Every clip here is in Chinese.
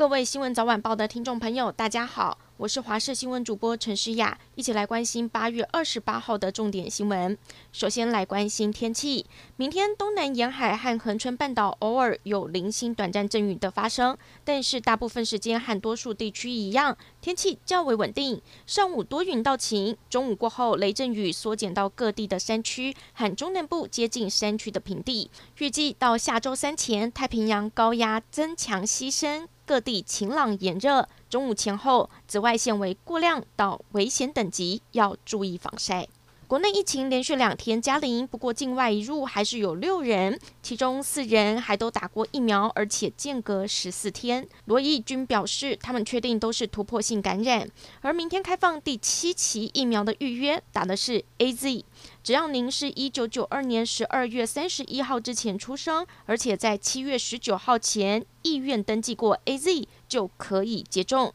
各位新闻早晚报的听众朋友，大家好。我是华视新闻主播陈诗雅，一起来关心八月二十八号的重点新闻。首先来关心天气，明天东南沿海和恒春半岛偶尔有零星短暂阵雨的发生，但是大部分时间和多数地区一样，天气较为稳定。上午多云到晴，中午过后雷阵雨缩减到各地的山区和中南部接近山区的平地。预计到下周三前，太平洋高压增强西伸。各地晴朗炎热，中午前后紫外线为过量到危险等级，要注意防晒。国内疫情连续两天加零，不过境外一入还是有六人，其中四人还都打过疫苗，而且间隔十四天。罗毅军表示，他们确定都是突破性感染。而明天开放第七期疫苗的预约，打的是 AZ。只要您是一九九二年十二月三十一号之前出生，而且在七月十九号前意愿登记过 AZ，就可以接种。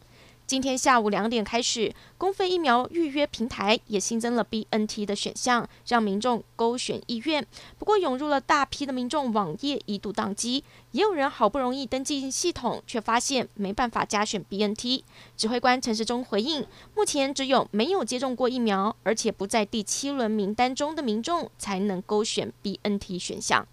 今天下午两点开始，公费疫苗预约平台也新增了 BNT 的选项，让民众勾选意愿。不过，涌入了大批的民众网页一度宕机，也有人好不容易登记系统，却发现没办法加选 BNT。指挥官陈时中回应，目前只有没有接种过疫苗，而且不在第七轮名单中的民众，才能勾选 BNT 选项。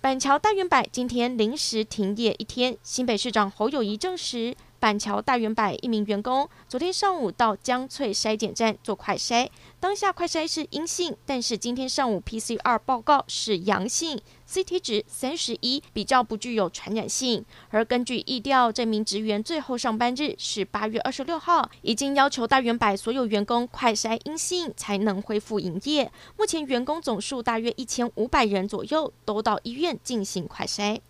板桥大远百今天临时停业一天，新北市长侯友谊证实。板桥大圆柏一名员工昨天上午到江翠筛检站做快筛，当下快筛是阴性，但是今天上午 PCR 报告是阳性，CT 值三十一，比较不具有传染性。而根据意调，这名职员最后上班日是八月二十六号，已经要求大圆柏所有员工快筛阴性才能恢复营业。目前员工总数大约一千五百人左右，都到医院进行快筛。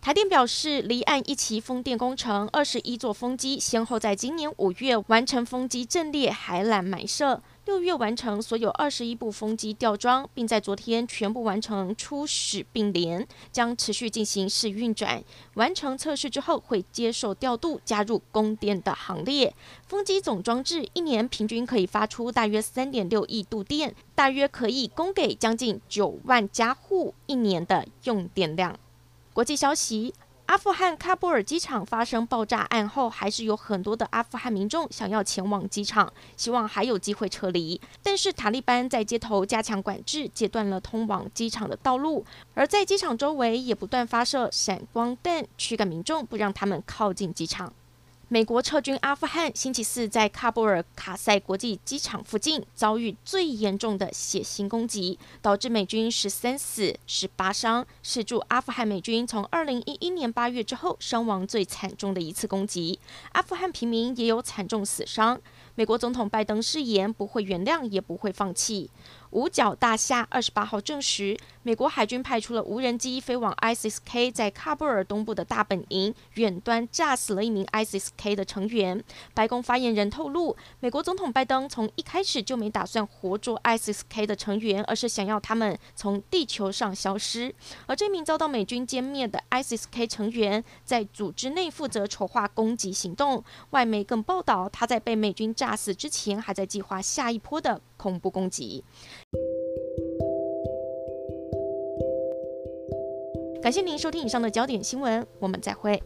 台电表示，离岸一期风电工程，二十一座风机先后在今年五月完成风机阵列海缆埋设，六月完成所有二十一部风机吊装，并在昨天全部完成初始并联，将持续进行试运转。完成测试之后，会接受调度，加入供电的行列。风机总装置一年平均可以发出大约三点六亿度电，大约可以供给将近九万家户一年的用电量。国际消息：阿富汗喀布尔机场发生爆炸案后，还是有很多的阿富汗民众想要前往机场，希望还有机会撤离。但是塔利班在街头加强管制，截断了通往机场的道路，而在机场周围也不断发射闪光弹，驱赶民众，不让他们靠近机场。美国撤军阿富汗，星期四在喀布尔卡塞国际机场附近遭遇最严重的血腥攻击，导致美军十三死十八伤，是驻阿富汗美军从二零一一年八月之后伤亡最惨重的一次攻击。阿富汗平民也有惨重死伤。美国总统拜登誓言不会原谅，也不会放弃。五角大厦二十八号证实，美国海军派出了无人机飞往 ISIS-K 在喀布尔东部的大本营，远端炸死了一名 ISIS-K 的成员。白宫发言人透露，美国总统拜登从一开始就没打算活捉 ISIS-K 的成员，而是想要他们从地球上消失。而这名遭到美军歼灭的 ISIS-K 成员，在组织内负责筹划攻击行动。外媒更报道，他在被美军炸炸死之前，还在计划下一波的恐怖攻击。感谢您收听以上的焦点新闻，我们再会。